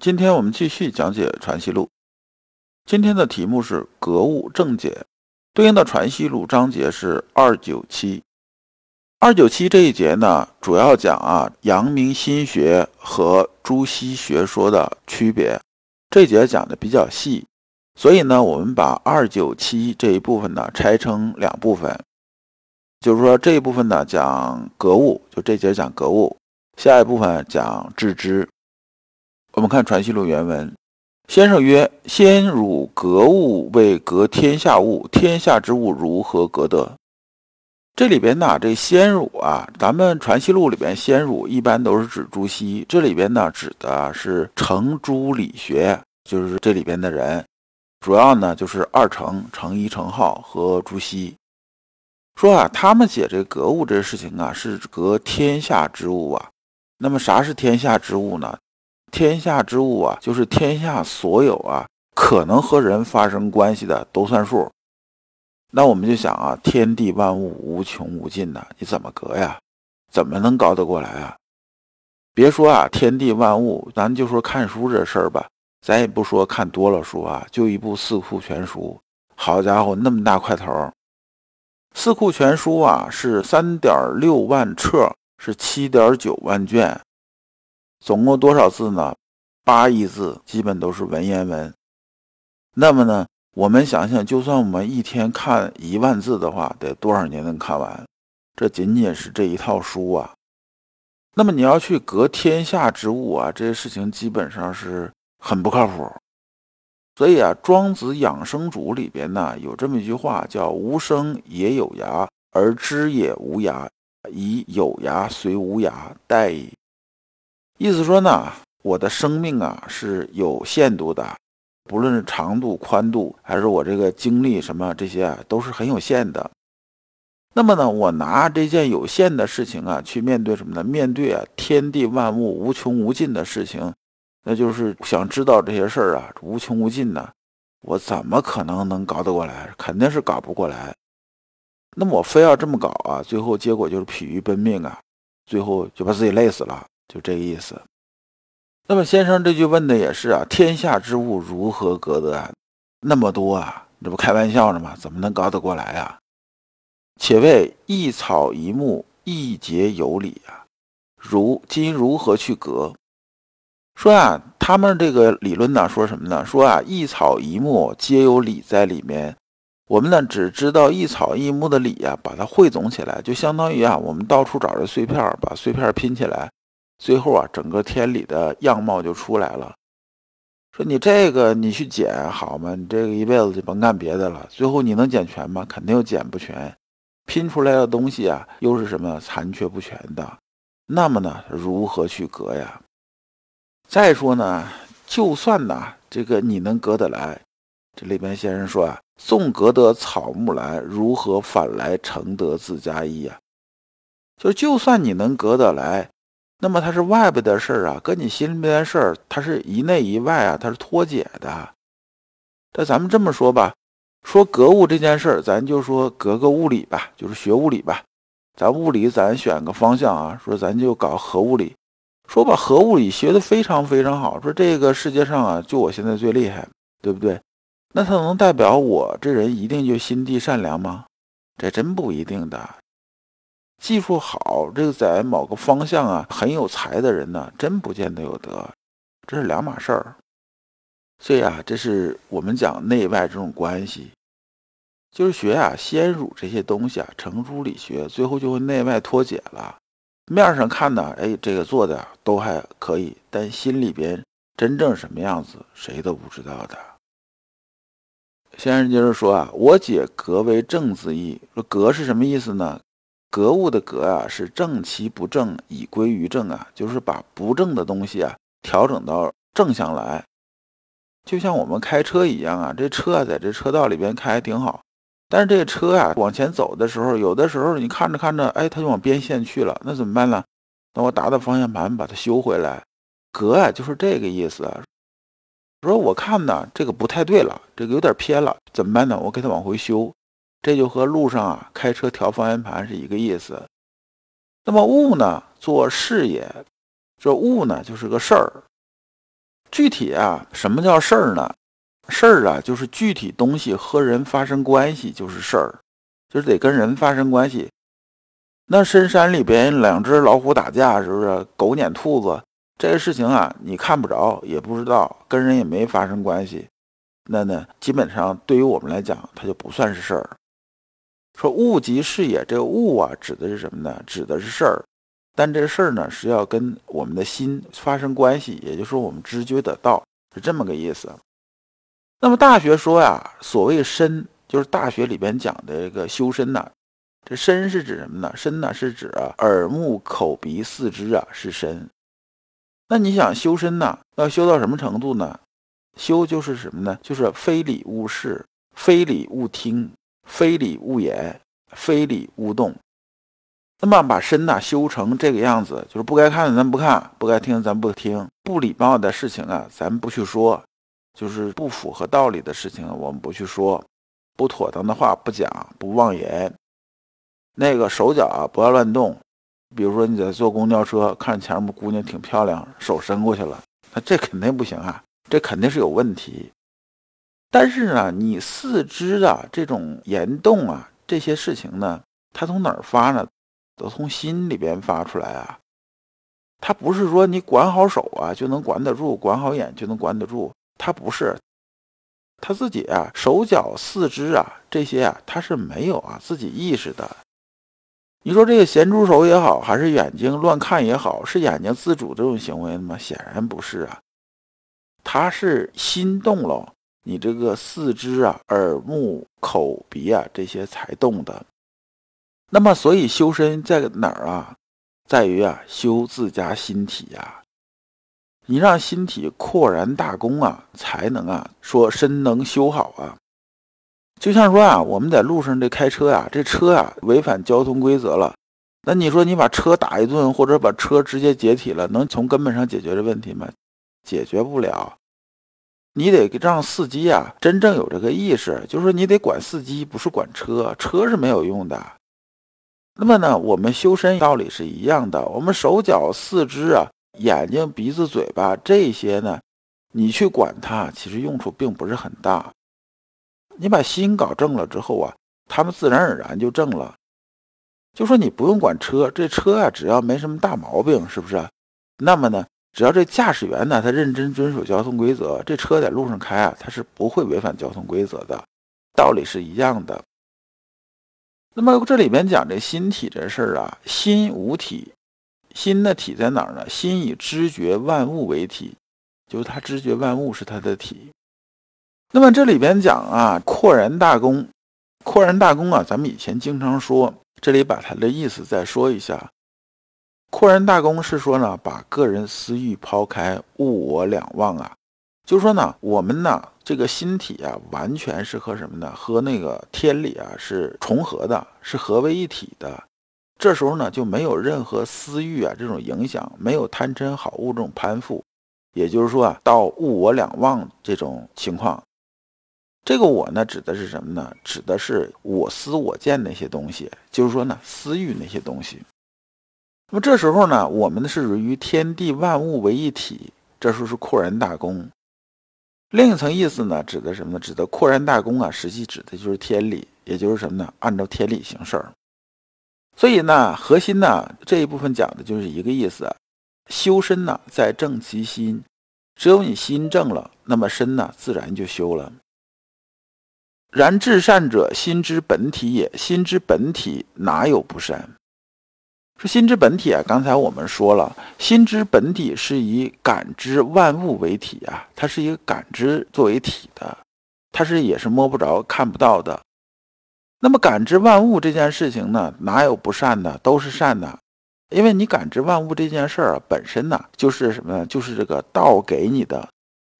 今天我们继续讲解《传习录》，今天的题目是“格物正解”，对应的《传习录》章节是二九七。二九七这一节呢，主要讲啊阳明心学和朱熹学说的区别。这节讲的比较细，所以呢，我们把二九七这一部分呢拆成两部分，就是说这一部分呢讲格物，就这节讲格物，下一部分讲致知。我们看《传习录》原文，先生曰：“先儒格物为格天下物，天下之物如何格得？”这里边呢，这先儒啊，咱们《传习录》里边先儒一般都是指朱熹，这里边呢指的是程朱理学，就是这里边的人，主要呢就是二程程颐、程颢和朱熹。说啊，他们写这格物这事情啊，是格天下之物啊。那么啥是天下之物呢？天下之物啊，就是天下所有啊可能和人发生关系的都算数。那我们就想啊，天地万物无穷无尽呐，你怎么隔呀？怎么能搞得过来啊？别说啊，天地万物，咱就说看书这事儿吧，咱也不说看多了书啊，就一部《四库全书》，好家伙，那么大块头，《四库全书》啊是三点六万册，是七点九万卷。总共多少字呢？八亿字，基本都是文言文。那么呢，我们想想，就算我们一天看一万字的话，得多少年能看完？这仅仅是这一套书啊。那么你要去隔天下之物啊，这些事情基本上是很不靠谱。所以啊，《庄子养生主》里边呢有这么一句话，叫“无生也有涯，而知也无涯，以有涯随无涯，殆矣。”意思说呢，我的生命啊是有限度的，不论是长度、宽度，还是我这个精力什么这些啊，都是很有限的。那么呢，我拿这件有限的事情啊，去面对什么呢？面对啊天地万物无穷无尽的事情，那就是想知道这些事儿啊无穷无尽的，我怎么可能能搞得过来？肯定是搞不过来。那么我非要这么搞啊，最后结果就是疲于奔命啊，最后就把自己累死了。就这个意思。那么先生这句问的也是啊，天下之物如何格得啊？那么多啊，这不开玩笑呢吗？怎么能搞得过来啊？且谓一草一木，一节有理啊。如今如何去格？说啊，他们这个理论呢，说什么呢？说啊，一草一木皆有理在里面。我们呢只知道一草一木的理啊，把它汇总起来，就相当于啊，我们到处找着碎片，把碎片拼起来。最后啊，整个天理的样貌就出来了。说你这个你去捡好吗？你这个一辈子就甭干别的了。最后你能捡全吗？肯定捡不全。拼出来的东西啊，又是什么残缺不全的？那么呢，如何去隔呀？再说呢，就算呢，这个你能隔得来，这里边先生说啊，纵隔得草木来，如何反来承得自家衣呀？就就算你能隔得来。那么它是外边的事儿啊，跟你心里边的事儿，它是一内一外啊，它是脱节的。那咱们这么说吧，说格物这件事儿，咱就说格个物理吧，就是学物理吧。咱物理咱选个方向啊，说咱就搞核物理，说把核物理学的非常非常好，说这个世界上啊，就我现在最厉害，对不对？那它能代表我这人一定就心地善良吗？这真不一定的。技术好，这个在某个方向啊很有才的人呢，真不见得有德，这是两码事儿。所以啊，这是我们讲内外这种关系，就是学啊先儒这些东西啊，程朱理学，最后就会内外脱节了。面上看呢，哎，这个做的都还可以，但心里边真正什么样子，谁都不知道的。先生接着说啊，我解格为正字义，说格是什么意思呢？格物的格啊，是正其不正，以归于正啊，就是把不正的东西啊调整到正向来。就像我们开车一样啊，这车啊在这车道里边开挺好，但是这车啊往前走的时候，有的时候你看着看着，哎，它就往边线去了，那怎么办呢？那我打打方向盘把它修回来。格啊，就是这个意思啊。说我看呢，这个不太对了，这个有点偏了，怎么办呢？我给它往回修。这就和路上啊开车调方向盘是一个意思。那么物呢，做事也，这物呢就是个事儿。具体啊，什么叫事儿呢？事儿啊，就是具体东西和人发生关系就是事儿，就是得跟人发生关系。那深山里边两只老虎打架，是不是？狗撵兔子。这个事情啊，你看不着，也不知道，跟人也没发生关系，那呢，基本上对于我们来讲，它就不算是事儿。说物即事也，这个物啊，指的是什么呢？指的是事儿，但这事儿呢，是要跟我们的心发生关系，也就是说，我们知觉得到，是这么个意思。那么《大学》说呀，所谓身，就是《大学》里边讲的这个修身呐。这身是指什么呢？身呢是指，耳目口鼻四肢啊，是身。那你想修身呢？要修到什么程度呢？修就是什么呢？就是非礼勿视，非礼勿听，非礼勿言，非礼勿动。那么把身呐修成这个样子，就是不该看的咱不看，不该听的咱不听，不礼貌的事情啊咱不去说，就是不符合道理的事情我们不去说，不妥当的话不讲，不妄言。那个手脚啊不要乱动。比如说你在坐公交车，看前面姑娘挺漂亮，手伸过去了，那这肯定不行啊，这肯定是有问题。但是呢，你四肢的这种言动啊这些事情呢，它从哪儿发呢？都从心里边发出来啊。它不是说你管好手啊就能管得住，管好眼就能管得住，它不是。他自己啊手脚四肢啊这些啊他是没有啊自己意识的。你说这个咸猪手也好，还是眼睛乱看也好，是眼睛自主这种行为吗？显然不是啊，他是心动了，你这个四肢啊、耳目口鼻啊这些才动的。那么，所以修身在哪儿啊？在于啊，修自家心体呀。你让心体扩然大功啊，才能啊说身能修好啊。就像说啊，我们在路上这开车呀，这车呀违反交通规则了，那你说你把车打一顿，或者把车直接解体了，能从根本上解决这问题吗？解决不了。你得让司机啊真正有这个意识，就是说你得管司机，不是管车，车是没有用的。那么呢，我们修身道理是一样的，我们手脚四肢啊，眼睛鼻子嘴巴这些呢，你去管它，其实用处并不是很大。你把心搞正了之后啊，他们自然而然就正了。就说你不用管车，这车啊，只要没什么大毛病，是不是？那么呢，只要这驾驶员呢，他认真遵守交通规则，这车在路上开啊，他是不会违反交通规则的，道理是一样的。那么这里边讲这心体这事儿啊，心无体，心的体在哪儿呢？心以知觉万物为体，就是他知觉万物是他的体。那么这里边讲啊，扩然大功，扩然大功啊，咱们以前经常说，这里把它的意思再说一下。扩然大功是说呢，把个人私欲抛开，物我两忘啊，就是说呢，我们呢这个心体啊，完全是和什么呢？和那个天理啊是重合的，是合为一体的。这时候呢，就没有任何私欲啊这种影响，没有贪嗔好恶这种攀附，也就是说啊，到物我两忘这种情况。这个我呢，指的是什么呢？指的是我思我见那些东西，就是说呢，私欲那些东西。那么这时候呢，我们是与天地万物为一体，这时候是扩然大功。另一层意思呢，指的什么呢？指的扩然大功啊，实际指的就是天理，也就是什么呢？按照天理行事儿。所以呢，核心呢这一部分讲的就是一个意思：修身呢，在正其心。只有你心正了，那么身呢，自然就修了。然至善者，心之本体也。心之本体哪有不善？说心之本体啊，刚才我们说了，心之本体是以感知万物为体啊，它是一个感知作为体的，它是也是摸不着、看不到的。那么感知万物这件事情呢，哪有不善的？都是善的。因为你感知万物这件事儿啊，本身呢就是什么呢？就是这个道给你的，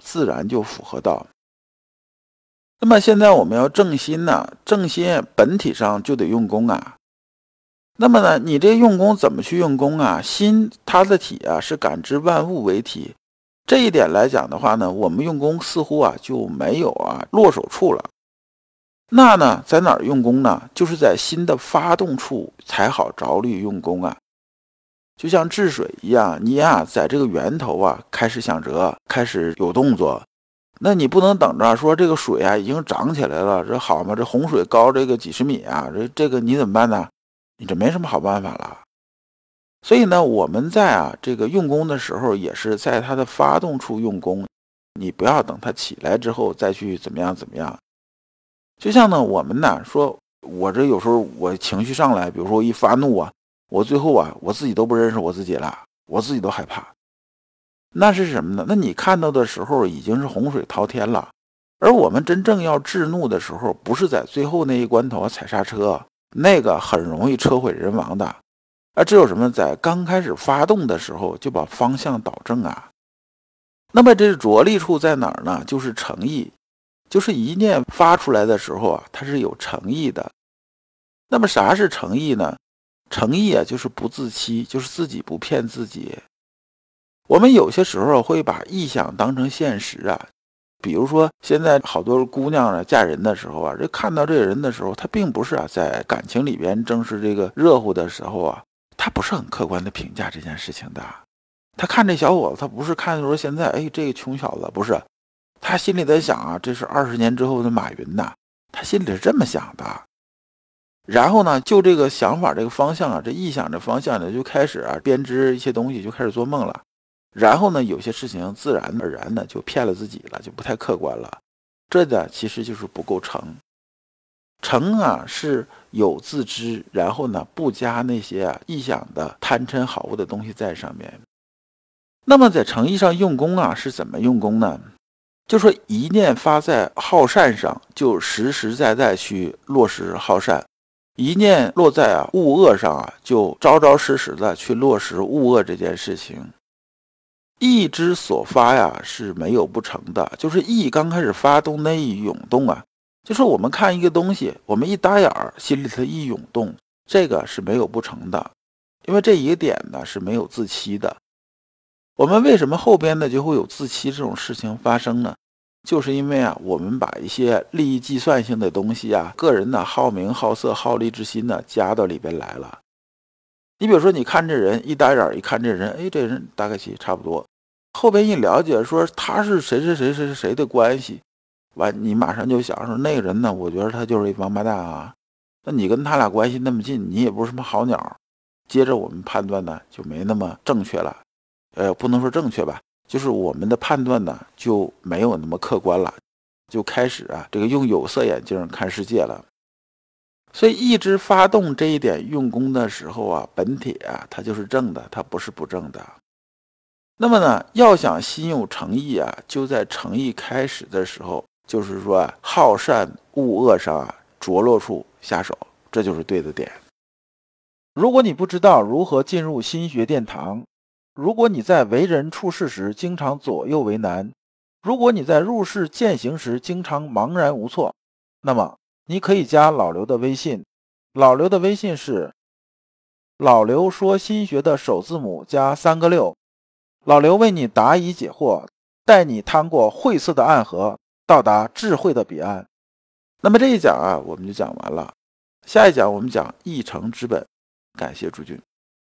自然就符合道。那么现在我们要正心呢，正心本体上就得用功啊。那么呢，你这用功怎么去用功啊？心它的体啊是感知万物为体，这一点来讲的话呢，我们用功似乎啊就没有啊落手处了。那呢，在哪儿用功呢？就是在心的发动处才好着力用功啊。就像治水一样，你呀在这个源头啊开始想辙，开始有动作，那你不能等着说这个水啊已经涨起来了，这好吗？这洪水高这个几十米啊，这这个你怎么办呢？你这没什么好办法了。所以呢，我们在啊这个用功的时候，也是在它的发动处用功，你不要等它起来之后再去怎么样怎么样。就像呢，我们呢说，我这有时候我情绪上来，比如说我一发怒啊。我最后啊，我自己都不认识我自己了，我自己都害怕。那是什么呢？那你看到的时候已经是洪水滔天了，而我们真正要制怒的时候，不是在最后那一关头踩刹车，那个很容易车毁人亡的。啊，只有什么在刚开始发动的时候就把方向导正啊。那么这着力处在哪儿呢？就是诚意，就是一念发出来的时候啊，它是有诚意的。那么啥是诚意呢？诚意啊，就是不自欺，就是自己不骗自己。我们有些时候会把臆想当成现实啊，比如说现在好多姑娘啊嫁人的时候啊，这看到这个人的时候，她并不是啊在感情里边正是这个热乎的时候啊，她不是很客观的评价这件事情的。她看这小伙子，她不是看说现在哎这个穷小子不是，她心里在想啊，这是二十年之后的马云呐，她心里是这么想的。然后呢，就这个想法、这个方向啊，这臆想的方向呢，就开始啊编织一些东西，就开始做梦了。然后呢，有些事情自然而然的就骗了自己了，就不太客观了。这呢，其实就是不够诚。诚啊，是有自知，然后呢，不加那些啊臆想的贪嗔好恶的东西在上面。那么在诚意上用功啊，是怎么用功呢？就说一念发在好善上，就实实在在去落实好善。一念落在啊恶恶上啊，就扎扎实实的去落实恶恶这件事情。意之所发呀是没有不成的，就是意刚开始发动那一涌动啊，就是我们看一个东西，我们一打眼儿，心里头一涌动，这个是没有不成的，因为这一个点呢是没有自欺的。我们为什么后边呢就会有自欺这种事情发生呢？就是因为啊，我们把一些利益计算性的东西啊，个人的好名好色好利之心呢，加到里边来了。你比如说，你看这人一打眼一看这人，哎，这人大概其差不多。后边一了解，说他是谁谁谁谁谁的关系，完你马上就想说那个人呢，我觉得他就是一王八蛋啊。那你跟他俩关系那么近，你也不是什么好鸟。接着我们判断呢，就没那么正确了。呃，不能说正确吧。就是我们的判断呢就没有那么客观了，就开始啊这个用有色眼镜看世界了。所以一直发动这一点用功的时候啊，本体啊它就是正的，它不是不正的。那么呢，要想心有诚意啊，就在诚意开始的时候，就是说好善恶恶上啊着落处下手，这就是对的点。如果你不知道如何进入心学殿堂。如果你在为人处事时经常左右为难，如果你在入世践行时经常茫然无措，那么你可以加老刘的微信。老刘的微信是“老刘说心学”的首字母加三个六。老刘为你答疑解惑，带你趟过晦涩的暗河，到达智慧的彼岸。那么这一讲啊，我们就讲完了。下一讲我们讲一城之本。感谢诸君。